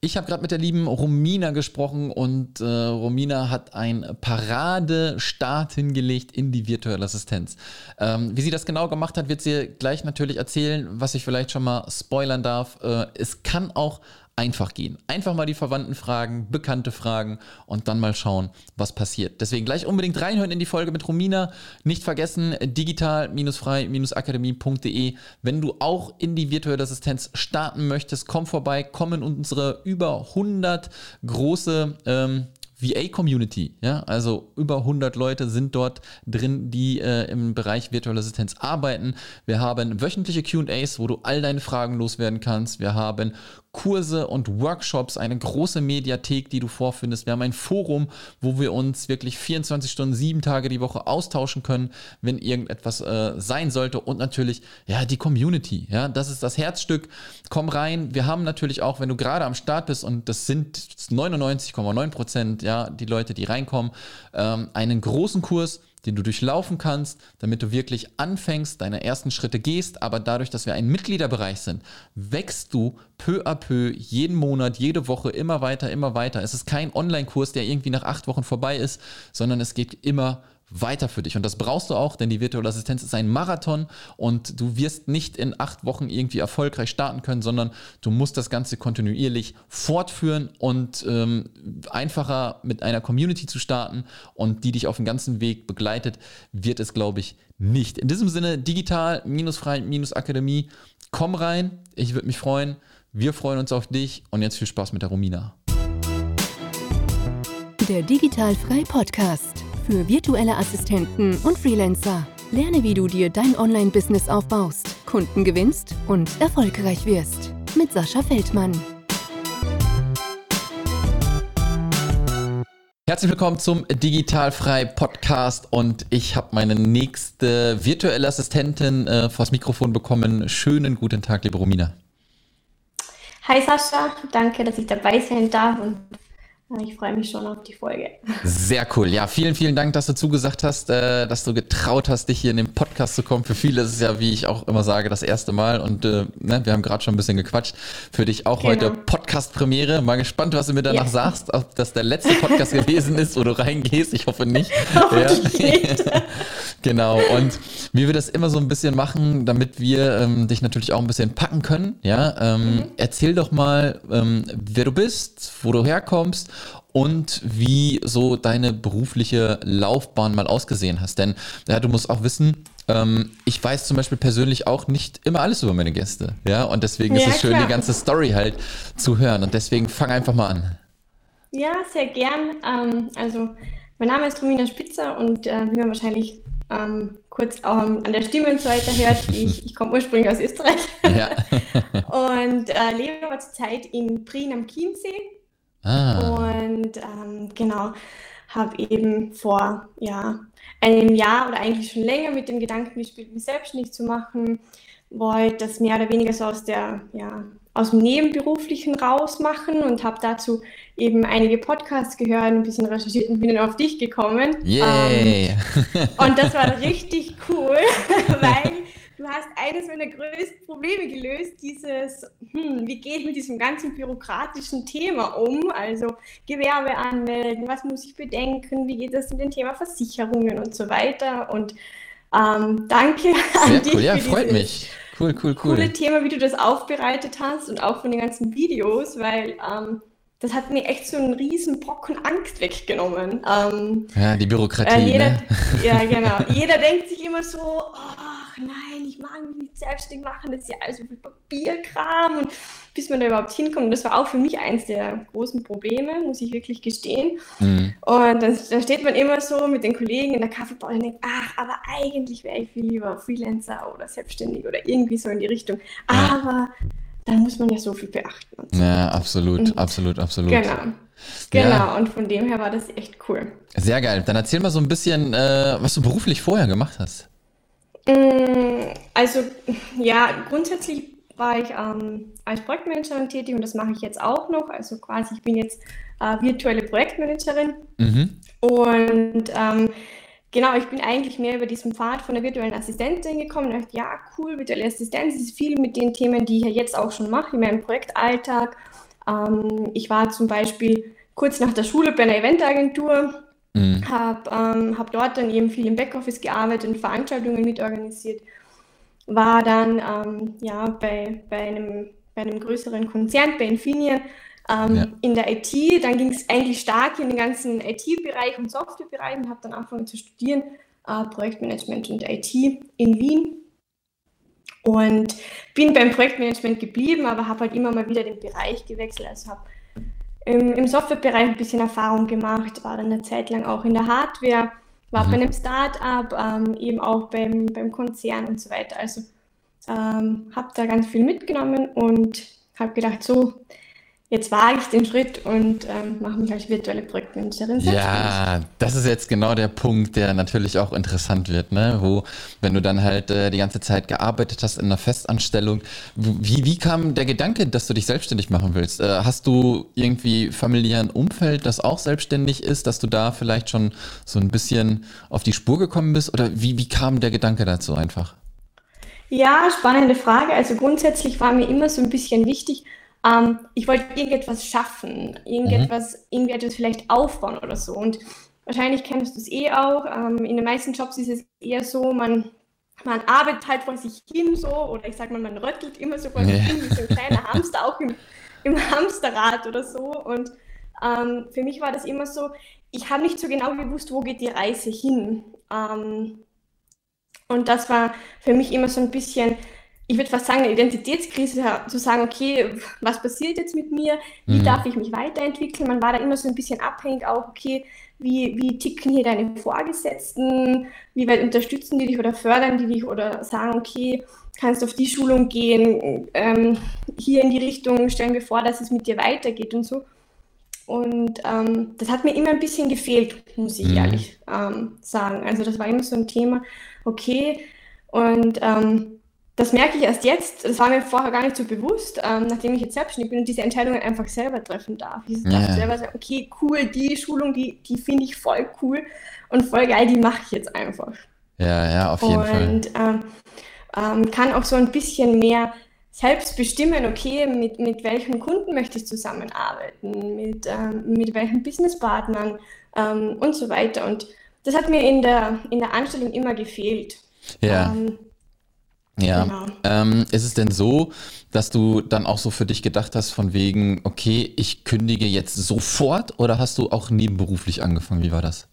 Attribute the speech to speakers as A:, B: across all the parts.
A: Ich habe gerade mit der lieben Romina gesprochen und äh, Romina hat einen Paradestart hingelegt in die virtuelle Assistenz. Ähm, wie sie das genau gemacht hat, wird sie gleich natürlich erzählen, was ich vielleicht schon mal spoilern darf. Äh, es kann auch einfach gehen. Einfach mal die Verwandten fragen, Bekannte fragen und dann mal schauen, was passiert. Deswegen gleich unbedingt reinhören in die Folge mit Romina. Nicht vergessen, digital-frei-akademie.de. Wenn du auch in die virtuelle Assistenz starten möchtest, komm vorbei, komm in unsere über 100 große ähm, VA-Community, ja, also über 100 Leute sind dort drin, die äh, im Bereich virtuelle Assistenz arbeiten. Wir haben wöchentliche QAs, wo du all deine Fragen loswerden kannst. Wir haben Kurse und Workshops, eine große Mediathek, die du vorfindest. Wir haben ein Forum, wo wir uns wirklich 24 Stunden, sieben Tage die Woche austauschen können, wenn irgendetwas äh, sein sollte. Und natürlich, ja, die Community. Ja, das ist das Herzstück. Komm rein. Wir haben natürlich auch, wenn du gerade am Start bist, und das sind 99,9 Prozent, ja, die Leute, die reinkommen, ähm, einen großen Kurs den du durchlaufen kannst, damit du wirklich anfängst, deine ersten Schritte gehst. Aber dadurch, dass wir ein Mitgliederbereich sind, wächst du peu à peu jeden Monat, jede Woche immer weiter, immer weiter. Es ist kein Online-Kurs, der irgendwie nach acht Wochen vorbei ist, sondern es geht immer weiter für dich. Und das brauchst du auch, denn die virtuelle Assistenz ist ein Marathon und du wirst nicht in acht Wochen irgendwie erfolgreich starten können, sondern du musst das Ganze kontinuierlich fortführen und ähm, einfacher mit einer Community zu starten und die dich auf dem ganzen Weg begleitet, wird es, glaube ich, nicht. In diesem Sinne, digital-frei-akademie, komm rein, ich würde mich freuen. Wir freuen uns auf dich und jetzt viel Spaß mit der Romina.
B: Der Digital Frei Podcast für virtuelle Assistenten und Freelancer. Lerne, wie du dir dein Online-Business aufbaust, Kunden gewinnst und erfolgreich wirst. Mit Sascha Feldmann.
A: Herzlich willkommen zum Digitalfrei Podcast und ich habe meine nächste virtuelle Assistentin äh, vors Mikrofon bekommen. Schönen guten Tag, liebe Romina.
C: Hi Sascha, danke, dass ich dabei sein darf und ich freue mich schon auf die Folge.
A: Sehr cool. Ja, vielen, vielen Dank, dass du zugesagt hast, äh, dass du getraut hast, dich hier in den Podcast zu kommen. Für viele ist es ja, wie ich auch immer sage, das erste Mal. Und äh, ne, wir haben gerade schon ein bisschen gequatscht. Für dich auch genau. heute Podcast-Premiere. Mal gespannt, was du mir danach ja. sagst, ob das der letzte Podcast gewesen ist, wo du reingehst. Ich hoffe nicht. ja. genau. Und wie wir das immer so ein bisschen machen, damit wir ähm, dich natürlich auch ein bisschen packen können. Ja, ähm, mhm. erzähl doch mal, ähm, wer du bist, wo du herkommst und wie so deine berufliche Laufbahn mal ausgesehen hast. Denn ja, du musst auch wissen, ähm, ich weiß zum Beispiel persönlich auch nicht immer alles über meine Gäste. Ja, und deswegen ja, ist es schön, klar. die ganze Story halt zu hören. Und deswegen fang einfach mal an.
C: Ja, sehr gern. Ähm, also, mein Name ist Romina Spitzer und äh, wie man wahrscheinlich ähm, kurz auch an der Stimme und so weiter hört, ich, ich komme ursprünglich aus Österreich ja. und äh, lebe aber zurzeit in Prien am Chiemsee Ah. Und ähm, genau, habe eben vor ja, einem Jahr oder eigentlich schon länger mit dem Gedanken gespielt, mich selbstständig zu machen. Wollte das mehr oder weniger so aus der, ja, aus dem Nebenberuflichen raus machen und habe dazu eben einige Podcasts gehört, ein bisschen recherchiert und bin dann auf dich gekommen.
A: Yay!
C: Ähm, und das war richtig cool, weil du hast eines meiner größten Probleme gelöst, dieses, hm, wie geht mit diesem ganzen bürokratischen Thema um? Also Gewerbe anmelden, was muss ich bedenken, wie geht das mit dem Thema Versicherungen und so weiter. Und ähm, danke
A: an Sehr dich. Cool. Ja, freut mich. Cool, cool, cool.
C: Coole Thema, wie du das aufbereitet hast und auch von den ganzen Videos, weil ähm, das hat mir echt so einen riesen Brocken Angst weggenommen.
A: Ähm, ja, die Bürokratie. Äh,
C: jeder,
A: ne?
C: Ja, genau. jeder denkt sich immer so, ach nein, ich mag mich nicht selbstständig machen, das ist ja alles so viel Papierkram und bis man da überhaupt hinkommt. Und das war auch für mich eins der großen Probleme, muss ich wirklich gestehen. Mhm. Und dann, dann, steht man immer so mit den Kollegen in der Kaffeebar und denkt, ach, aber eigentlich wäre ich viel lieber Freelancer oder selbstständig oder irgendwie so in die Richtung. Aber dann muss man ja so viel beachten.
A: So. Ja, absolut, und, absolut, absolut.
C: Genau. Genau, ja. und von dem her war das echt cool.
A: Sehr geil. Dann erzähl mal so ein bisschen, äh, was du beruflich vorher gemacht hast.
C: Mm, also, ja, grundsätzlich war ich ähm, als Projektmanagerin tätig und das mache ich jetzt auch noch. Also quasi, ich bin jetzt äh, virtuelle Projektmanagerin. Mhm. Und ähm, Genau, ich bin eigentlich mehr über diesen Pfad von der virtuellen Assistentin gekommen und dachte, ja, cool, virtuelle Assistenz ist viel mit den Themen, die ich ja jetzt auch schon mache, in meinem Projektalltag. Ähm, ich war zum Beispiel kurz nach der Schule bei einer Eventagentur, mhm. habe ähm, hab dort dann eben viel im Backoffice gearbeitet und Veranstaltungen mitorganisiert, war dann ähm, ja, bei, bei, einem, bei einem größeren Konzern, bei Infineon, ähm, ja. in der IT. Dann ging es eigentlich stark in den ganzen IT-Bereich und Softwarebereich und habe dann angefangen zu studieren, äh, Projektmanagement und IT in Wien. Und bin beim Projektmanagement geblieben, aber habe halt immer mal wieder den Bereich gewechselt. Also habe im, im Softwarebereich ein bisschen Erfahrung gemacht, war dann eine Zeit lang auch in der Hardware, war mhm. bei einem Start-up, ähm, eben auch beim, beim Konzern und so weiter. Also ähm, habe da ganz viel mitgenommen und habe gedacht, so, jetzt wage ich den Schritt und ähm, mache mich als virtuelle Projektmanagerin
A: Ja, das ist jetzt genau der Punkt, der natürlich auch interessant wird, ne? wo, wenn du dann halt äh, die ganze Zeit gearbeitet hast in einer Festanstellung, wie, wie kam der Gedanke, dass du dich selbstständig machen willst? Äh, hast du irgendwie familiären Umfeld, das auch selbstständig ist, dass du da vielleicht schon so ein bisschen auf die Spur gekommen bist oder wie, wie kam der Gedanke dazu einfach?
C: Ja, spannende Frage. Also grundsätzlich war mir immer so ein bisschen wichtig, ähm, ich wollte irgendetwas schaffen, irgendetwas, mhm. irgendetwas vielleicht aufbauen oder so. Und wahrscheinlich kennst du es eh auch. Ähm, in den meisten Jobs ist es eher so, man, man arbeitet halt vor sich hin so, oder ich sag mal, man röttelt immer so vor sich hin, wie so ein kleiner Hamster auch im, im Hamsterrad oder so. Und ähm, für mich war das immer so, ich habe nicht so genau gewusst, wo geht die Reise hin. Ähm, und das war für mich immer so ein bisschen ich würde fast sagen, eine Identitätskrise zu sagen, okay, was passiert jetzt mit mir? Wie mhm. darf ich mich weiterentwickeln? Man war da immer so ein bisschen abhängig auch, okay, wie, wie ticken hier deine Vorgesetzten? Wie weit unterstützen die dich oder fördern die dich oder sagen, okay, kannst du auf die Schulung gehen, ähm, hier in die Richtung, stellen wir vor, dass es mit dir weitergeht und so. Und ähm, das hat mir immer ein bisschen gefehlt, muss ich mhm. ehrlich ähm, sagen. Also das war immer so ein Thema, okay, und ähm, das merke ich erst jetzt, das war mir vorher gar nicht so bewusst, ähm, nachdem ich jetzt selbstständig bin und diese Entscheidungen einfach selber treffen darf. Ich darf ja. selber sagen, okay, cool, die Schulung, die, die finde ich voll cool und voll geil, die mache ich jetzt einfach.
A: Ja, ja, auf jeden
C: und,
A: Fall.
C: Und ähm, ähm, kann auch so ein bisschen mehr selbst bestimmen, okay, mit, mit welchen Kunden möchte ich zusammenarbeiten, mit, ähm, mit welchen Businesspartnern ähm, und so weiter. Und das hat mir in der, in der Anstellung immer gefehlt.
A: Ja. Ähm, ja. Genau. Ähm, ist es denn so, dass du dann auch so für dich gedacht hast, von wegen, okay, ich kündige jetzt sofort oder hast du auch nebenberuflich angefangen? Wie war das?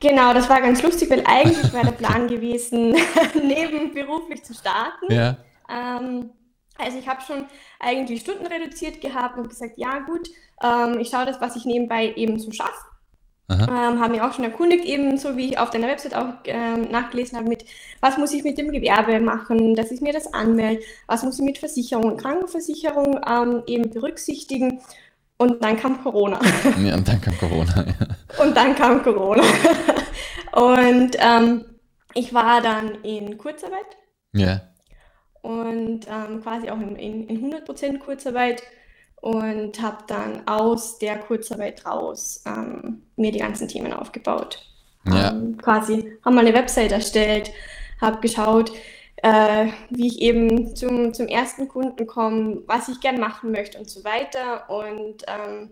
C: Genau, das war ganz lustig, weil eigentlich war der Plan gewesen, nebenberuflich zu starten. Ja. Ähm, also ich habe schon eigentlich Stunden reduziert gehabt und gesagt, ja gut, ähm, ich schaue das, was ich nebenbei eben so schaffe. Ähm, haben mich auch schon erkundigt, eben so wie ich auf deiner Website auch ähm, nachgelesen habe, mit was muss ich mit dem Gewerbe machen, dass ich mir das anmelde, was muss ich mit Versicherung, Krankenversicherung ähm, eben berücksichtigen. Und dann kam Corona.
A: Ja, und dann kam Corona.
C: Ja. Und dann kam Corona. und ähm, ich war dann in Kurzarbeit.
A: Ja.
C: Und ähm, quasi auch in, in, in 100% Kurzarbeit und habe dann aus der Kurzarbeit raus ähm, mir die ganzen Themen aufgebaut. Ja. Ähm, quasi haben mal eine Website erstellt, habe geschaut, äh, wie ich eben zum, zum ersten Kunden komme, was ich gern machen möchte und so weiter. Und ähm,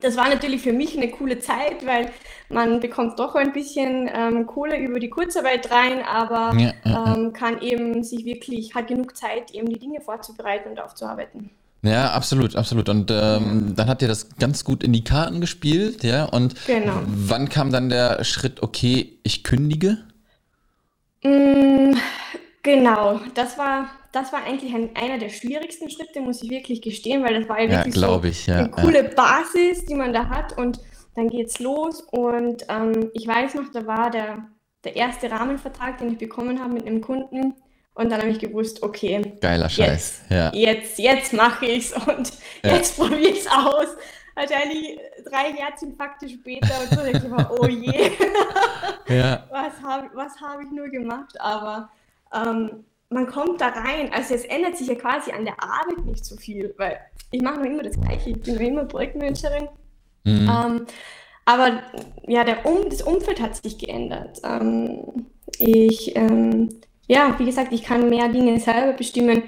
C: das war natürlich für mich eine coole Zeit, weil man bekommt doch ein bisschen ähm, Kohle über die Kurzarbeit rein, aber ja, ja, ähm, kann eben sich wirklich, hat genug Zeit, eben die Dinge vorzubereiten und aufzuarbeiten.
A: Ja, absolut, absolut. Und ähm, dann hat dir das ganz gut in die Karten gespielt, ja. Und genau. wann kam dann der Schritt, okay, ich kündige?
C: Mm, genau, das war, das war eigentlich ein, einer der schwierigsten Schritte, muss ich wirklich gestehen, weil das war ja wirklich
A: ja, so ich, ja,
C: eine coole ja. Basis, die man da hat. Und dann geht's los. Und ähm, ich weiß noch, da war der, der erste Rahmenvertrag, den ich bekommen habe mit einem Kunden und dann habe ich gewusst, okay.
A: Geiler Scheiß.
C: Jetzt, ja. jetzt, jetzt mache ich es und ja. jetzt probiere ich es aus. Wahrscheinlich drei Herzinfarkte später und so denke ich mir, oh je. ja. Was habe was hab ich nur gemacht? Aber ähm, man kommt da rein. Also es ändert sich ja quasi an der Arbeit nicht so viel, weil ich mache noch immer das Gleiche. Ich bin noch immer Projektmanagerin. Mhm. Ähm, aber ja, der um, das Umfeld hat sich geändert. Ähm, ich ähm, ja, wie gesagt, ich kann mehr Dinge selber bestimmen.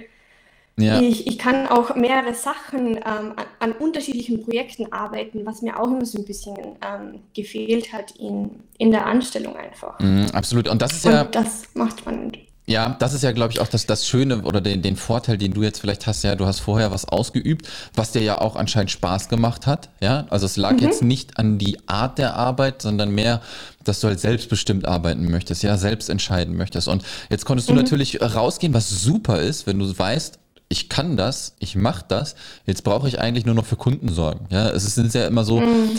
C: Ja. Ich, ich kann auch mehrere Sachen ähm, an, an, unterschiedlichen Projekten arbeiten, was mir auch immer so ein bisschen ähm, gefehlt hat in, in der Anstellung einfach.
A: Mm, absolut. Und das ist Und ja.
C: Das macht spannend.
A: Ja, das ist ja, glaube ich, auch das, das Schöne oder den, den Vorteil, den du jetzt vielleicht hast. Ja, du hast vorher was ausgeübt, was dir ja auch anscheinend Spaß gemacht hat. Ja, also es lag mhm. jetzt nicht an die Art der Arbeit, sondern mehr, dass du halt selbstbestimmt arbeiten möchtest, ja, selbst entscheiden möchtest. Und jetzt konntest du mhm. natürlich rausgehen, was super ist, wenn du weißt, ich kann das, ich mache das, jetzt brauche ich eigentlich nur noch für Kunden sorgen. Ja, es ist ja immer so, mhm.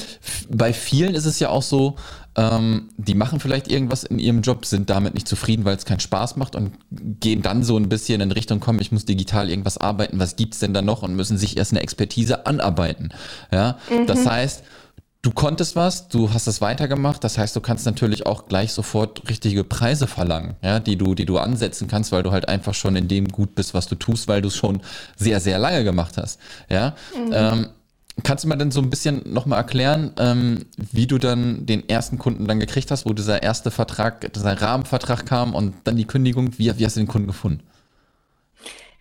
A: bei vielen ist es ja auch so, ähm, die machen vielleicht irgendwas in ihrem Job, sind damit nicht zufrieden, weil es keinen Spaß macht und gehen dann so ein bisschen in Richtung, komm, ich muss digital irgendwas arbeiten, was gibt es denn da noch und müssen sich erst eine Expertise anarbeiten. Ja, mhm. das heißt, du konntest was, du hast es weitergemacht, das heißt, du kannst natürlich auch gleich sofort richtige Preise verlangen, ja, die du, die du ansetzen kannst, weil du halt einfach schon in dem gut bist, was du tust, weil du es schon sehr, sehr lange gemacht hast, ja. Mhm. Ähm, kannst du mir denn so ein bisschen nochmal erklären, ähm, wie du dann den ersten Kunden dann gekriegt hast, wo dieser erste Vertrag, dieser Rahmenvertrag kam und dann die Kündigung, wie, wie hast du den Kunden gefunden?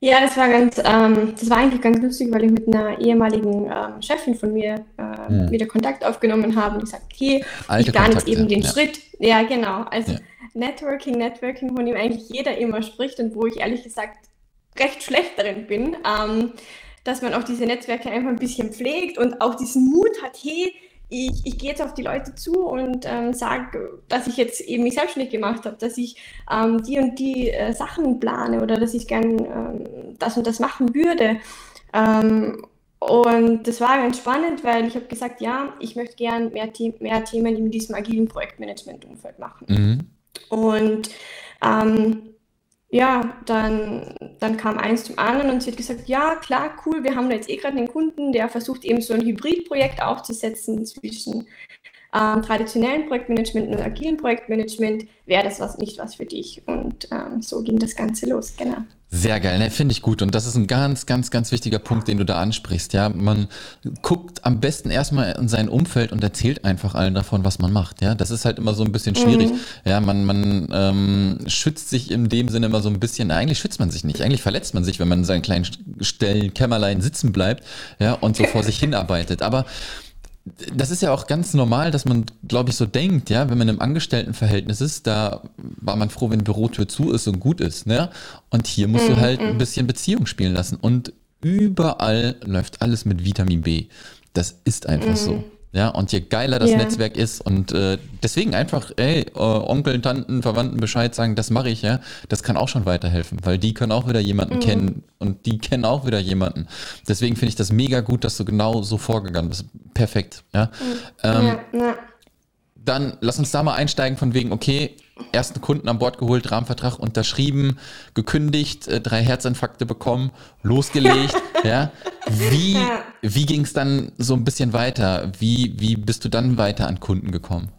C: Ja, das war ganz, ähm, das war eigentlich ganz lustig, weil ich mit einer ehemaligen ähm, Chefin von mir äh, hm. wieder Kontakt aufgenommen habe und gesagt, okay, Alte ich plane jetzt eben den ja. Schritt. Ja, genau. Also ja. Networking, Networking, von dem eigentlich jeder immer spricht und wo ich ehrlich gesagt recht schlecht darin bin, ähm, dass man auch diese Netzwerke einfach ein bisschen pflegt und auch diesen Mut hat, hey, ich, ich gehe jetzt auf die Leute zu und ähm, sage, dass ich jetzt eben mich selbstständig gemacht habe, dass ich ähm, die und die äh, Sachen plane oder dass ich gern ähm, das und das machen würde. Ähm, und das war ganz spannend, weil ich habe gesagt, ja, ich möchte gern mehr, mehr Themen in diesem agilen Projektmanagement-Umfeld machen. Mhm. Und ähm, ja, dann, dann kam eins zum anderen und sie hat gesagt, ja, klar, cool, wir haben da jetzt eh gerade einen Kunden, der versucht eben so ein Hybridprojekt aufzusetzen zwischen ähm, traditionellen Projektmanagement und agilen Projektmanagement. Wäre das was nicht was für dich? Und ähm, so ging das Ganze los, genau.
A: Sehr geil, ne? finde ich gut. Und das ist ein ganz, ganz, ganz wichtiger Punkt, den du da ansprichst. Ja, man guckt am besten erstmal in sein Umfeld und erzählt einfach allen davon, was man macht. Ja, das ist halt immer so ein bisschen schwierig. Mhm. Ja, man, man ähm, schützt sich in dem Sinne immer so ein bisschen. Eigentlich schützt man sich nicht. Eigentlich verletzt man sich, wenn man in seinen kleinen Stellen Kämmerlein sitzen bleibt. Ja, und so vor sich hinarbeitet. Aber das ist ja auch ganz normal, dass man, glaube ich, so denkt, ja, wenn man im Angestelltenverhältnis ist, da war man froh, wenn die Bürotür zu ist und gut ist, ne? Und hier musst mhm. du halt ein bisschen Beziehung spielen lassen. Und überall läuft alles mit Vitamin B. Das ist einfach mhm. so. Ja, und je geiler das yeah. Netzwerk ist und äh, deswegen einfach, ey, äh, Onkel, Tanten, Verwandten Bescheid sagen, das mache ich, ja, das kann auch schon weiterhelfen, weil die können auch wieder jemanden mhm. kennen und die kennen auch wieder jemanden. Deswegen finde ich das mega gut, dass du genau so vorgegangen bist. Perfekt, ja. Mhm. Ähm, ja, ja. Dann lass uns da mal einsteigen von wegen, okay, ersten Kunden an Bord geholt, Rahmenvertrag unterschrieben, gekündigt, äh, drei Herzinfarkte bekommen, losgelegt. ja. Wie, wie ging es dann so ein bisschen weiter? Wie, wie bist du dann weiter an Kunden gekommen?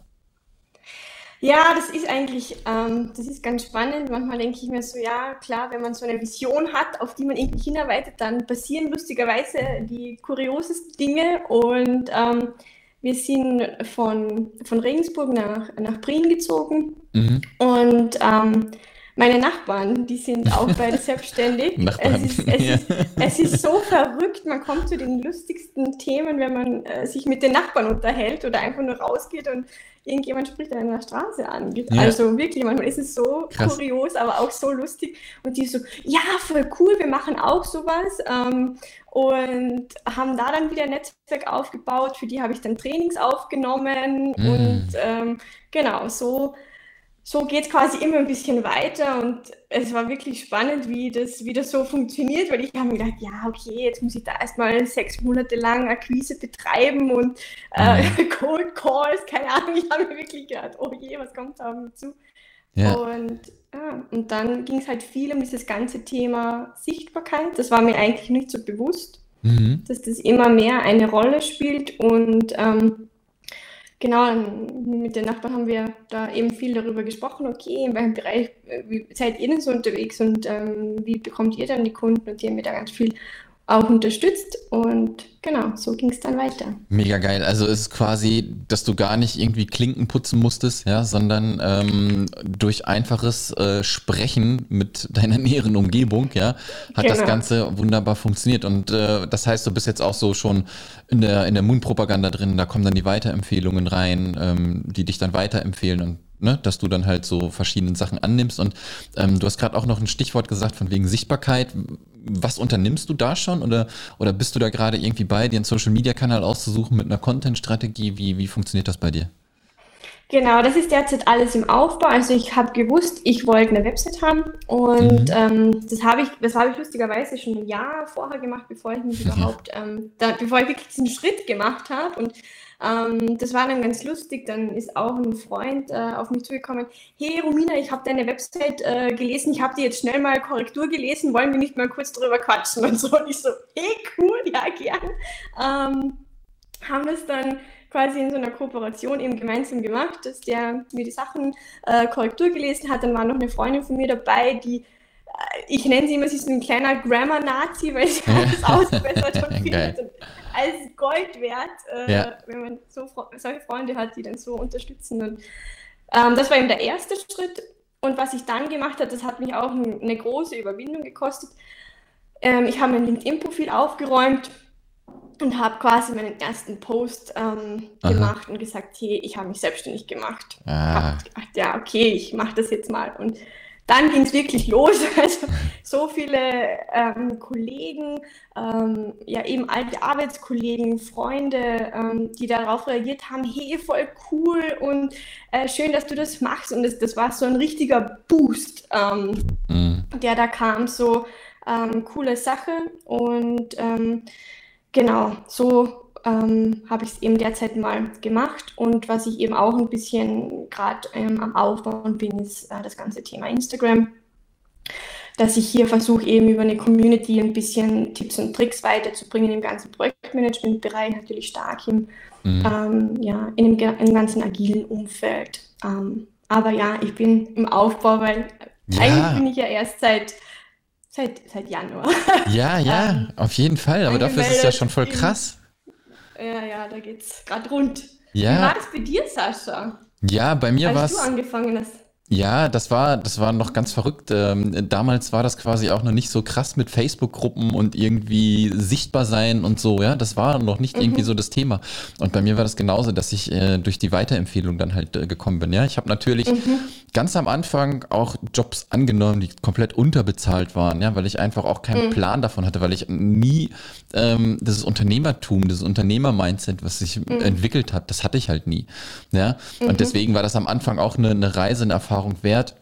C: Ja, das ist eigentlich, ähm, das ist ganz spannend. Manchmal denke ich mir so, ja, klar, wenn man so eine Vision hat, auf die man irgendwie hinarbeitet, dann passieren lustigerweise die kuriosesten Dinge und ähm, wir sind von, von Regensburg nach, nach Prien gezogen mhm. und ähm, meine Nachbarn, die sind auch beide selbstständig. Nachbarn. Es ist, es, ja. ist, es ist so verrückt, man kommt zu den lustigsten Themen, wenn man äh, sich mit den Nachbarn unterhält oder einfach nur rausgeht und irgendjemand spricht an der Straße an. Ja. Also wirklich, manchmal ist es so Krass. kurios, aber auch so lustig. Und die so, ja, voll cool, wir machen auch sowas. Ähm, und haben da dann wieder ein Netzwerk aufgebaut. Für die habe ich dann Trainings aufgenommen. Mm. Und ähm, genau, so so geht es quasi immer ein bisschen weiter und es war wirklich spannend, wie das, wie das so funktioniert, weil ich habe mir gedacht, ja, okay, jetzt muss ich da erstmal sechs Monate lang Akquise betreiben und äh, mhm. Cold Calls, keine Ahnung, ich habe mir wirklich gedacht, oh je, was kommt da auf mich zu? Ja. Und, ja, und dann ging es halt viel um dieses ganze Thema Sichtbarkeit. Das war mir eigentlich nicht so bewusst, mhm. dass das immer mehr eine Rolle spielt und ähm, Genau, mit den Nachbarn haben wir da eben viel darüber gesprochen, okay, in welchem Bereich äh, wie seid ihr denn so unterwegs und ähm, wie bekommt ihr dann die Kunden? Und die haben mir da ganz viel auch unterstützt und genau, so ging es dann weiter.
A: Mega geil. Also ist es quasi, dass du gar nicht irgendwie Klinken putzen musstest, ja, sondern ähm, durch einfaches äh, Sprechen mit deiner näheren Umgebung, ja, hat genau. das Ganze wunderbar funktioniert. Und äh, das heißt, du bist jetzt auch so schon in der, in der Moon-Propaganda drin, da kommen dann die Weiterempfehlungen rein, ähm, die dich dann weiterempfehlen und ne, dass du dann halt so verschiedene Sachen annimmst. Und ähm, du hast gerade auch noch ein Stichwort gesagt von wegen Sichtbarkeit. Was unternimmst du da schon oder, oder bist du da gerade irgendwie bei, dir einen Social-Media-Kanal auszusuchen mit einer Content-Strategie? Wie, wie funktioniert das bei dir?
C: Genau, das ist derzeit alles im Aufbau. Also ich habe gewusst, ich wollte eine Website haben und mhm. ähm, das habe ich, das habe ich lustigerweise schon ein Jahr vorher gemacht, bevor ich mich überhaupt, ähm, da, bevor ich wirklich diesen Schritt gemacht habe. Und ähm, das war dann ganz lustig. Dann ist auch ein Freund äh, auf mich zugekommen. Hey Romina, ich habe deine Website äh, gelesen. Ich habe dir jetzt schnell mal Korrektur gelesen. Wollen wir nicht mal kurz drüber quatschen und so? Und ich so, hey cool, ja gern. Ähm, haben das dann quasi in so einer Kooperation eben gemeinsam gemacht, dass der mir die Sachen äh, Korrektur gelesen hat. Dann war noch eine Freundin von mir dabei, die äh, ich nenne sie immer, sie ist ein kleiner Grammar-Nazi, weil sie alles ausgebessert und findet als Gold wert, äh, ja. wenn man so, solche Freunde hat, die dann so unterstützen. Und ähm, das war eben der erste Schritt. Und was ich dann gemacht habe, das hat mich auch eine große Überwindung gekostet. Ähm, ich habe mein LinkedIn-Profil aufgeräumt und habe quasi meinen ersten Post ähm, gemacht und gesagt, hey, ich habe mich selbstständig gemacht. Ah. Hab gedacht, ja, okay, ich mache das jetzt mal. Und dann ging es wirklich los. Also so viele ähm, Kollegen, ähm, ja eben alte Arbeitskollegen, Freunde, ähm, die darauf reagiert haben, hey, voll cool und äh, schön, dass du das machst. Und das, das war so ein richtiger Boost, ähm, mhm. der da kam. So ähm, coole Sache. Und ähm, genau, so ähm, habe ich es eben derzeit mal gemacht. Und was ich eben auch ein bisschen gerade ähm, am Aufbauen bin, ist äh, das ganze Thema Instagram. Dass ich hier versuche, eben über eine Community ein bisschen Tipps und Tricks weiterzubringen im ganzen Projektmanagement-Bereich, natürlich stark im, mhm. ähm, ja, in dem, im ganzen agilen Umfeld. Ähm, aber ja, ich bin im Aufbau, weil ja. eigentlich bin ich ja erst seit Seit, seit Januar.
A: Ja, ja, ähm, auf jeden Fall. Aber dafür ist es ja schon voll krass.
C: Ja, ja, da geht's gerade rund. Ja. Wie war das bei dir, Sascha?
A: Ja, bei mir war es.
C: Als du angefangen hast.
A: Ja, das war, das war noch ganz verrückt. Ähm, damals war das quasi auch noch nicht so krass mit Facebook-Gruppen und irgendwie sichtbar sein und so, ja. Das war noch nicht mhm. irgendwie so das Thema. Und bei mir war das genauso, dass ich äh, durch die Weiterempfehlung dann halt äh, gekommen bin. Ja, ich habe natürlich mhm. ganz am Anfang auch Jobs angenommen, die komplett unterbezahlt waren, ja, weil ich einfach auch keinen mhm. Plan davon hatte, weil ich nie ähm, dieses Unternehmertum, dieses Unternehmer-Mindset, was sich mhm. entwickelt hat, das hatte ich halt nie. Ja. Und mhm. deswegen war das am Anfang auch eine, eine Reise, eine Erfahrung Erfahrung wert.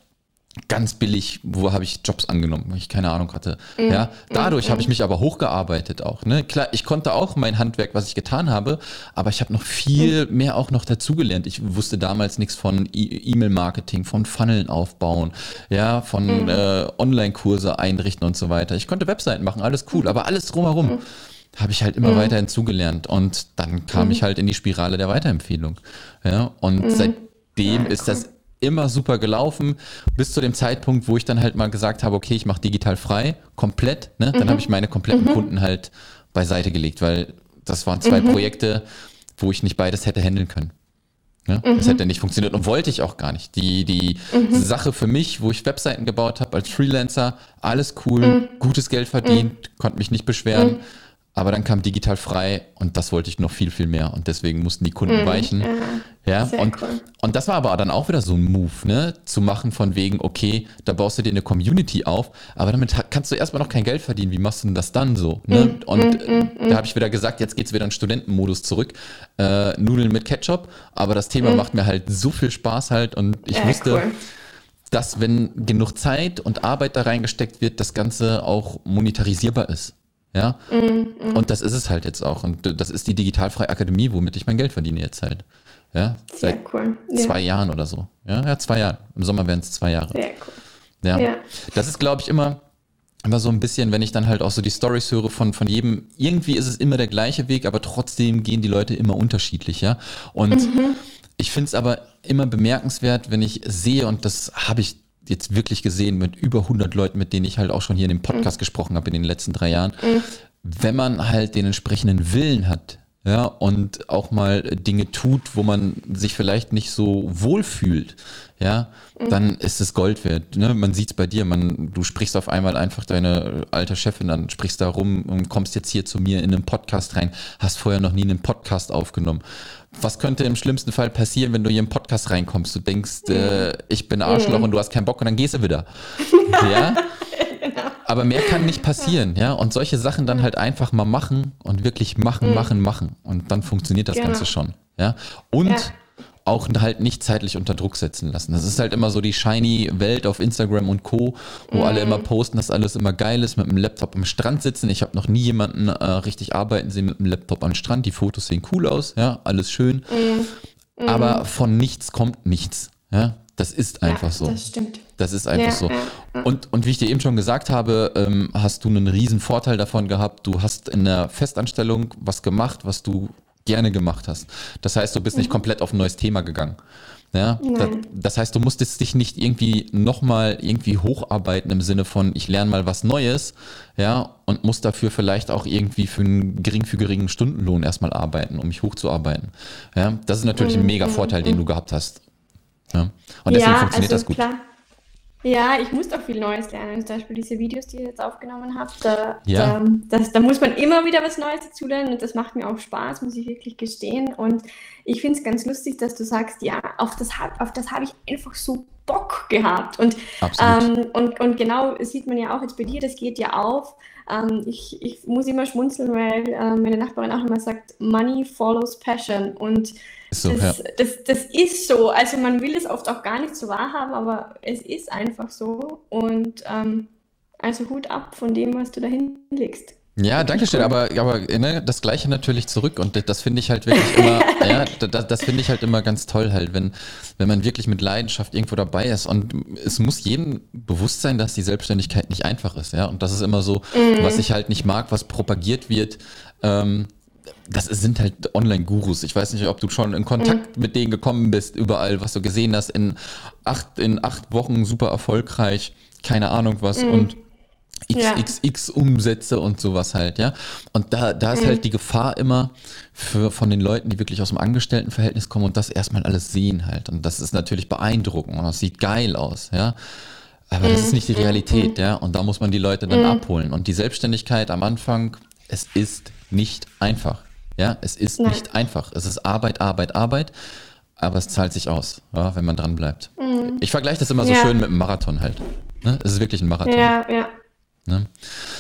A: Ganz billig, wo habe ich Jobs angenommen, wo ich keine Ahnung hatte. Mm, ja, dadurch mm, habe ich mich aber hochgearbeitet auch. Ne? Klar, ich konnte auch mein Handwerk, was ich getan habe, aber ich habe noch viel mm. mehr auch noch dazugelernt. Ich wusste damals nichts von e- E-Mail-Marketing, von Funneln aufbauen, ja, von äh, Online-Kurse einrichten und so weiter. Ich konnte Webseiten machen, alles cool, aber alles drumherum habe ich halt immer mhm. weiter hinzugelernt und dann kam mhm. ich halt in die Spirale der Weiterempfehlung. Ja, und mhm. seitdem ja, ist das immer super gelaufen, bis zu dem Zeitpunkt, wo ich dann halt mal gesagt habe, okay, ich mache digital frei, komplett. Ne? Dann mhm. habe ich meine kompletten mhm. Kunden halt beiseite gelegt, weil das waren zwei mhm. Projekte, wo ich nicht beides hätte handeln können. Ja, mhm. Das hätte nicht funktioniert und wollte ich auch gar nicht. Die, die mhm. Sache für mich, wo ich Webseiten gebaut habe als Freelancer, alles cool, mhm. gutes Geld verdient, konnte mich nicht beschweren. Aber dann kam digital frei und das wollte ich noch viel, viel mehr. Und deswegen mussten die Kunden mm, weichen. Ja, ja und, cool. und das war aber dann auch wieder so ein Move, ne? Zu machen von wegen, okay, da baust du dir eine Community auf, aber damit kannst du erstmal noch kein Geld verdienen. Wie machst du denn das dann so? Ne? Mm, und mm, da habe ich wieder gesagt, jetzt geht's wieder in Studentenmodus zurück. Äh, Nudeln mit Ketchup, aber das Thema mm. macht mir halt so viel Spaß halt und ich ja, wusste. Cool dass wenn genug Zeit und Arbeit da reingesteckt wird, das Ganze auch monetarisierbar ist. Ja. Mm, mm. Und das ist es halt jetzt auch. Und das ist die Digitalfreie Akademie, womit ich mein Geld verdiene jetzt halt. Ja. Sehr Seit cool. zwei ja. Jahren oder so. Ja, ja, zwei Jahre. Im Sommer werden es zwei Jahre. Sehr cool. Ja. ja. Das ist, glaube ich, immer, immer so ein bisschen, wenn ich dann halt auch so die Stories höre von, von jedem, irgendwie ist es immer der gleiche Weg, aber trotzdem gehen die Leute immer unterschiedlich, ja. Und mhm. ich finde es aber immer bemerkenswert, wenn ich sehe, und das habe ich jetzt wirklich gesehen mit über 100 Leuten, mit denen ich halt auch schon hier in dem Podcast mhm. gesprochen habe in den letzten drei Jahren, mhm. wenn man halt den entsprechenden Willen hat, ja, und auch mal Dinge tut, wo man sich vielleicht nicht so wohl fühlt, ja, mhm. dann ist es Gold wert. Ne? Man sieht es bei dir, man, du sprichst auf einmal einfach deine alte Chefin an, sprichst da rum und kommst jetzt hier zu mir in einen Podcast rein, hast vorher noch nie einen Podcast aufgenommen. Was könnte im schlimmsten Fall passieren, wenn du hier im Podcast reinkommst? Du denkst, mhm. äh, ich bin Arschloch mhm. und du hast keinen Bock und dann gehst du wieder. ja? Aber mehr kann nicht passieren, ja. Und solche Sachen dann halt einfach mal machen und wirklich machen, mhm. machen, machen. Und dann funktioniert das genau. Ganze schon. Ja. Und ja. Auch halt nicht zeitlich unter Druck setzen lassen. Das ist halt immer so die shiny Welt auf Instagram und Co., wo mhm. alle immer posten, dass alles immer geil ist, mit dem Laptop am Strand sitzen. Ich habe noch nie jemanden äh, richtig arbeiten sehen mit dem Laptop am Strand. Die Fotos sehen cool aus, ja, alles schön. Mhm. Aber mhm. von nichts kommt nichts. Ja, das ist einfach ja, so.
C: Das stimmt.
A: Das ist einfach ja, so. Ja, und, und wie ich dir eben schon gesagt habe, ähm, hast du einen riesen Vorteil davon gehabt. Du hast in der Festanstellung was gemacht, was du gerne gemacht hast. Das heißt, du bist mhm. nicht komplett auf ein neues Thema gegangen. Ja, das, das, heißt, du musstest dich nicht irgendwie nochmal irgendwie hocharbeiten im Sinne von, ich lerne mal was Neues, ja, und muss dafür vielleicht auch irgendwie für einen geringfügigen Stundenlohn erstmal arbeiten, um mich hochzuarbeiten. Ja, das ist natürlich mhm. ein mega Vorteil, den mhm. du gehabt hast. Ja. Und deswegen ja, funktioniert also das gut. Klar.
C: Ja, ich musste auch viel Neues lernen. Zum Beispiel diese Videos, die ihr jetzt aufgenommen habt. Da, ja. da, das, da muss man immer wieder was Neues dazu lernen und das macht mir auch Spaß, muss ich wirklich gestehen. Und ich finde es ganz lustig, dass du sagst, ja, auf das, auf das habe ich einfach so Bock gehabt. Und, ähm, und, und genau sieht man ja auch jetzt bei dir, das geht ja auf. Ähm, ich, ich muss immer schmunzeln, weil äh, meine Nachbarin auch immer sagt, Money follows Passion. Und so, das, ja. das, das ist so. Also man will es oft auch gar nicht so wahrhaben, aber es ist einfach so. Und ähm, also Hut ab von dem, was du da hinlegst.
A: Ja, danke schön, aber, aber ne, das Gleiche natürlich zurück und das finde ich halt wirklich immer, ja, das, das finde ich halt immer ganz toll halt, wenn, wenn man wirklich mit Leidenschaft irgendwo dabei ist und es muss jedem bewusst sein, dass die Selbstständigkeit nicht einfach ist, ja, und das ist immer so, mhm. was ich halt nicht mag, was propagiert wird, ähm, das sind halt Online-Gurus. Ich weiß nicht, ob du schon in Kontakt mhm. mit denen gekommen bist, überall, was du gesehen hast, in acht, in acht Wochen super erfolgreich, keine Ahnung was mhm. und XXX ja. Umsätze und sowas halt, ja. Und da, da ist mhm. halt die Gefahr immer für, von den Leuten, die wirklich aus dem Angestelltenverhältnis kommen und das erstmal alles sehen halt. Und das ist natürlich beeindruckend und das sieht geil aus, ja. Aber das ist nicht die mhm. Realität, mhm. ja. Und da muss man die Leute dann mhm. abholen. Und die Selbstständigkeit am Anfang, es ist nicht einfach. Ja, es ist Nein. nicht einfach. Es ist Arbeit, Arbeit, Arbeit, aber es zahlt sich aus, ja, wenn man dran bleibt. Mhm. Ich vergleiche das immer so ja. schön mit einem Marathon halt. Ne? Es ist wirklich ein Marathon.
C: Ja, ja.
A: Ne?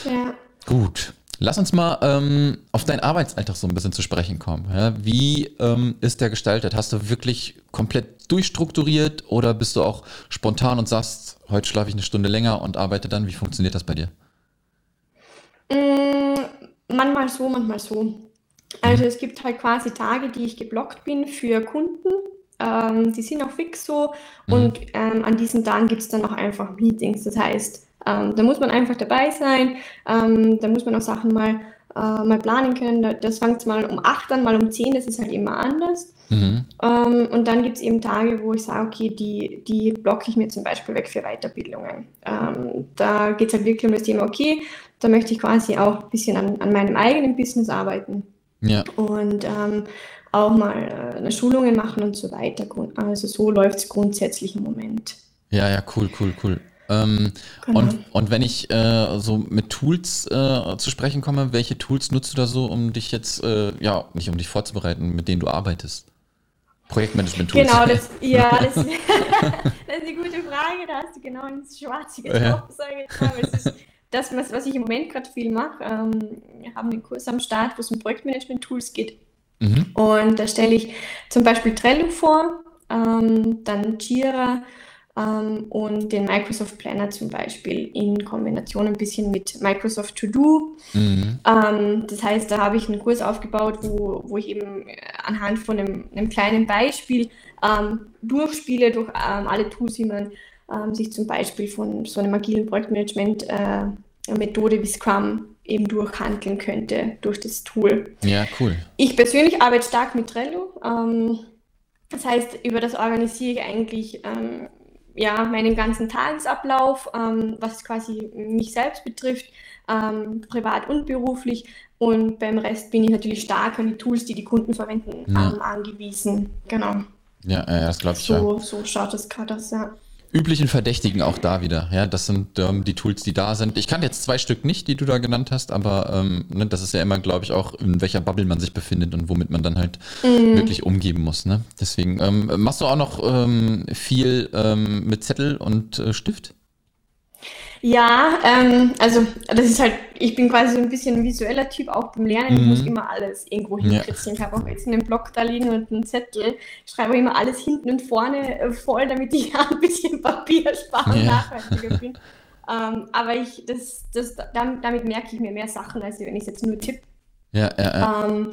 A: Ja. Gut. Lass uns mal ähm, auf deinen Arbeitsalltag so ein bisschen zu sprechen kommen. Ja? Wie ähm, ist der gestaltet? Hast du wirklich komplett durchstrukturiert oder bist du auch spontan und sagst, heute schlafe ich eine Stunde länger und arbeite dann? Wie funktioniert das bei dir?
C: Mm, manchmal so, manchmal so. Also es gibt halt quasi Tage, die ich geblockt bin für Kunden. Ähm, die sind auch fix so. Mhm. Und ähm, an diesen Tagen gibt es dann auch einfach Meetings. Das heißt, ähm, da muss man einfach dabei sein. Ähm, da muss man auch Sachen mal, äh, mal planen können. Das fängt mal um 8 an, mal um 10. Das ist halt immer anders. Mhm. Ähm, und dann gibt es eben Tage, wo ich sage, okay, die, die blocke ich mir zum Beispiel weg für Weiterbildungen. Ähm, da geht es halt wirklich um das Thema, okay, da möchte ich quasi auch ein bisschen an, an meinem eigenen Business arbeiten. Ja. Und ähm, auch mal äh, Schulungen machen und so weiter. Also so läuft es grundsätzlich im Moment.
A: Ja, ja, cool, cool, cool. Ähm, genau. und, und wenn ich äh, so mit Tools äh, zu sprechen komme, welche Tools nutzt du da so, um dich jetzt, äh, ja, nicht um dich vorzubereiten, mit denen du arbeitest? Projektmanagement-Tools.
C: Genau, das, ja, das, das, ist eine gute Frage, da hast du genau ins Schwarze getroffen, ja. sage das, was, was ich im Moment gerade viel mache, ähm, wir haben einen Kurs am Start, wo es um Projektmanagement-Tools geht. Mhm. Und da stelle ich zum Beispiel Trello vor, ähm, dann Jira ähm, und den Microsoft Planner zum Beispiel in Kombination ein bisschen mit Microsoft To Do. Mhm. Ähm, das heißt, da habe ich einen Kurs aufgebaut, wo, wo ich eben anhand von einem, einem kleinen Beispiel ähm, durchspiele durch ähm, alle Tools, wie man ähm, sich zum Beispiel von so einem agilen Projektmanagement-Methode äh, wie Scrum eben durchhandeln könnte durch das Tool.
A: Ja, cool.
C: Ich persönlich arbeite stark mit Trello. Ähm, das heißt, über das organisiere ich eigentlich ähm, ja, meinem ganzen Tagesablauf, ähm, was quasi mich selbst betrifft, ähm, privat und beruflich. Und beim Rest bin ich natürlich stark an die Tools, die die Kunden verwenden, ja. ähm, angewiesen. Genau.
A: Ja, das glaube ich.
C: So, ja. so schaut es gerade aus, ja
A: üblichen Verdächtigen auch da wieder. Ja, das sind ähm, die Tools, die da sind. Ich kann jetzt zwei Stück nicht, die du da genannt hast, aber ähm, ne, das ist ja immer, glaube ich, auch in welcher Bubble man sich befindet und womit man dann halt mhm. wirklich umgeben muss. Ne? Deswegen ähm, machst du auch noch ähm, viel ähm, mit Zettel und äh, Stift?
C: Ja, ähm, also das ist halt, ich bin quasi so ein bisschen ein visueller Typ, auch beim Lernen. Ich muss mhm. immer alles irgendwo hinkritzen. Ja. Ich habe auch jetzt einen Block da liegen und einen Zettel. Ich schreibe immer alles hinten und vorne äh, voll, damit ich ein bisschen Papier spare und ja. nachhaltiger bin. Ähm, aber ich, das, das, damit, damit merke ich mir mehr Sachen, als wenn ich es jetzt nur tippe.
A: Ja, ja, ja.
C: Ähm,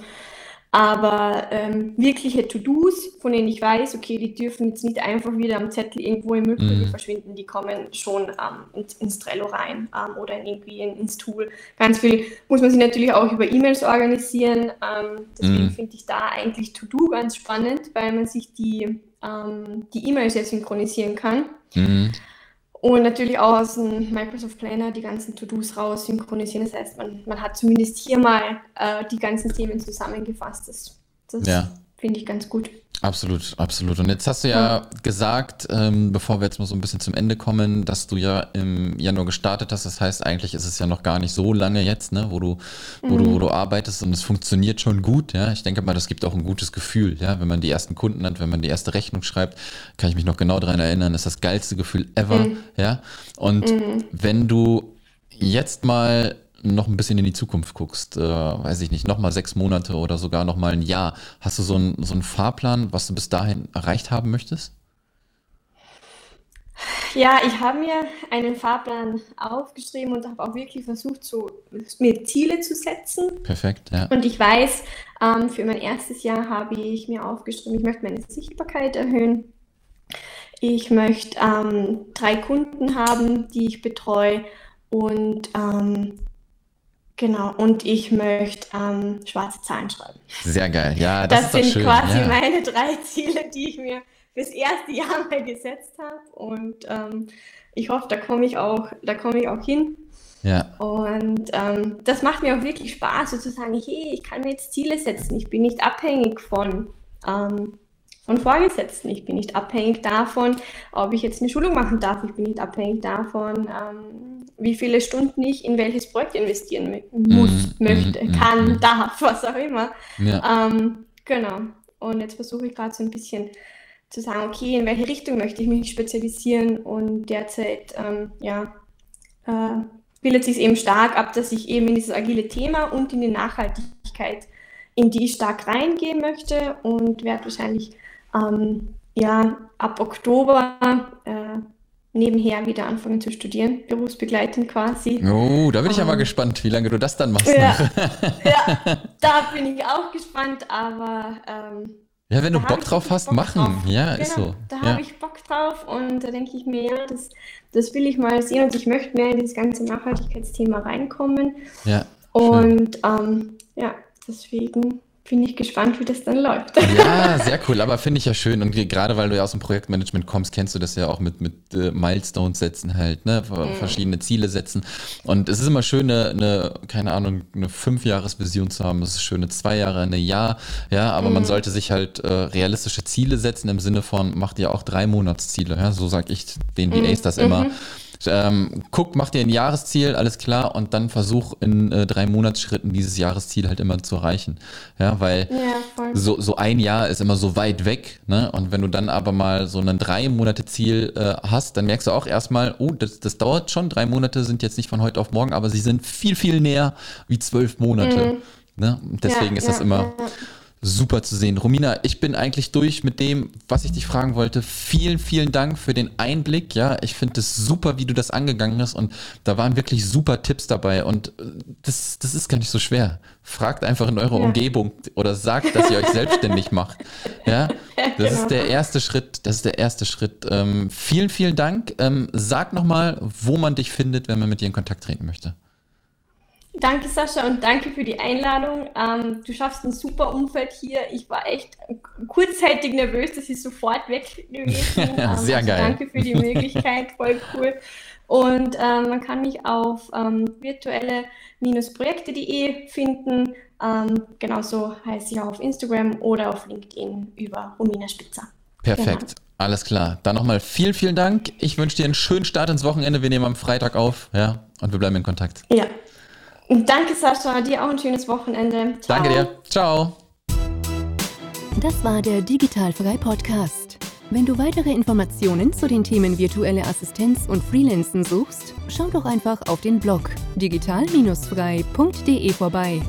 C: aber ähm, wirkliche To-Dos, von denen ich weiß, okay, die dürfen jetzt nicht einfach wieder am Zettel irgendwo im Müllkübel mm. verschwinden, die kommen schon ähm, ins, ins, Trello rein ähm, oder irgendwie in, ins Tool. Ganz viel muss man sich natürlich auch über E-Mails organisieren. Ähm, deswegen mm. finde ich da eigentlich To-Do ganz spannend, weil man sich die ähm, die E-Mails ja synchronisieren kann. Mm. Und natürlich auch aus dem Microsoft Planner die ganzen To-Dos raus synchronisieren. Das heißt, man, man hat zumindest hier mal äh, die ganzen Themen zusammengefasst. Das, das ja. finde ich ganz gut.
A: Absolut, absolut. Und jetzt hast du ja, gesagt, ähm, bevor wir jetzt mal so ein bisschen zum Ende kommen, dass du ja im Januar gestartet hast. Das heißt, eigentlich ist es ja noch gar nicht so lange jetzt, ne, wo du, wo mhm. du, wo du arbeitest und es funktioniert schon gut. Ja, ich denke mal, das gibt auch ein gutes Gefühl, ja, wenn man die ersten Kunden hat, wenn man die erste Rechnung schreibt, kann ich mich noch genau daran erinnern. Das ist das geilste Gefühl ever. Mhm. Ja, und mhm. wenn du jetzt mal noch ein bisschen in die Zukunft guckst, äh, weiß ich nicht, nochmal sechs Monate oder sogar nochmal ein Jahr, hast du so, ein, so einen Fahrplan, was du bis dahin erreicht haben möchtest?
C: Ja, ich habe mir einen Fahrplan aufgeschrieben und habe auch wirklich versucht, so mir Ziele zu setzen.
A: Perfekt, ja.
C: Und ich weiß, ähm, für mein erstes Jahr habe ich mir aufgeschrieben, ich möchte meine Sichtbarkeit erhöhen. Ich möchte ähm, drei Kunden haben, die ich betreue und ähm, Genau, und ich möchte ähm, schwarze Zahlen schreiben.
A: Sehr geil, ja, das,
C: das sind schön. quasi ja. meine drei Ziele, die ich mir fürs erste Jahr mal gesetzt habe. Und ähm, ich hoffe, da komme ich auch, da komme ich auch hin.
A: Ja.
C: Und ähm, das macht mir auch wirklich Spaß, sozusagen, hey, ich kann mir jetzt Ziele setzen. Ich bin nicht abhängig von ähm, von Vorgesetzten. Ich bin nicht abhängig davon, ob ich jetzt eine Schulung machen darf. Ich bin nicht abhängig davon, ähm, wie viele Stunden ich in welches Projekt investieren muss, mm, möchte, mm, kann, mm, darf, was auch immer. Ja. Ähm, genau. Und jetzt versuche ich gerade so ein bisschen zu sagen, okay, in welche Richtung möchte ich mich spezialisieren und derzeit, ähm, ja, äh, bildet sich eben stark ab, dass ich eben in dieses agile Thema und in die Nachhaltigkeit, in die ich stark reingehen möchte und werde wahrscheinlich ähm, ja, ab Oktober äh, nebenher wieder anfangen zu studieren, berufsbegleitend quasi.
A: Oh, da bin ich ähm, aber gespannt, wie lange du das dann machst.
C: Ja, ja da bin ich auch gespannt, aber ähm,
A: ja, wenn du Bock drauf hast, Bock machen. Drauf. Ja, genau, ist so.
C: Da
A: ja.
C: habe ich Bock drauf und da denke ich mir, ja, das, das will ich mal sehen und ich möchte mehr in dieses ganze Nachhaltigkeitsthema reinkommen.
A: Ja.
C: Und ähm, ja, deswegen bin ich gespannt, wie das dann läuft.
A: Ja, sehr cool, aber finde ich ja schön. Und gerade weil du ja aus dem Projektmanagement kommst, kennst du das ja auch mit, mit äh, Milestones setzen halt, ne? Mhm. Verschiedene Ziele setzen. Und es ist immer schön, eine, eine keine Ahnung, eine Fünfjahresvision zu haben. Es ist schön, eine zwei Jahre, eine Jahr, ja, aber mhm. man sollte sich halt äh, realistische Ziele setzen im Sinne von, macht ihr auch drei Monatsziele, ja? So sag ich den VAs mhm. das immer. Ähm, guck, mach dir ein Jahresziel, alles klar, und dann versuch in äh, drei Monatsschritten dieses Jahresziel halt immer zu erreichen. Ja, weil ja, so, so ein Jahr ist immer so weit weg, ne? Und wenn du dann aber mal so ein drei Monate Ziel äh, hast, dann merkst du auch erstmal, oh, das, das dauert schon, drei Monate sind jetzt nicht von heute auf morgen, aber sie sind viel, viel näher wie zwölf Monate. Mhm. Ne? Deswegen ja, ist das ja, immer super zu sehen. Romina, ich bin eigentlich durch mit dem, was ich dich fragen wollte. Vielen, vielen Dank für den Einblick. Ja, ich finde es super, wie du das angegangen hast und da waren wirklich super Tipps dabei und äh, das, das ist gar nicht so schwer. Fragt einfach in eurer ja. Umgebung oder sagt, dass ihr euch selbstständig macht. Ja, das ist der erste Schritt. Das ist der erste Schritt. Ähm, vielen, vielen Dank. Ähm, sag nochmal, wo man dich findet, wenn man mit dir in Kontakt treten möchte.
C: Danke, Sascha, und danke für die Einladung. Ähm, du schaffst ein super Umfeld hier. Ich war echt kurzzeitig nervös, dass ich sofort weg gewesen
A: bin. Ähm, Sehr
C: also
A: geil.
C: Danke für die Möglichkeit, voll cool. Und ähm, man kann mich auf ähm, virtuelle-projekte.de finden. Ähm, genauso heiße ich auch auf Instagram oder auf LinkedIn über Romina Spitzer.
A: Perfekt. Genau. Alles klar. Dann nochmal vielen, vielen Dank. Ich wünsche dir einen schönen Start ins Wochenende. Wir nehmen am Freitag auf, ja, und wir bleiben in Kontakt.
C: Ja. Danke, Sascha. Dir auch ein schönes Wochenende.
A: Ciao. Danke dir. Ciao.
B: Das war der Digitalfrei Podcast. Wenn du weitere Informationen zu den Themen virtuelle Assistenz und Freelancen suchst, schau doch einfach auf den Blog digital-frei.de vorbei.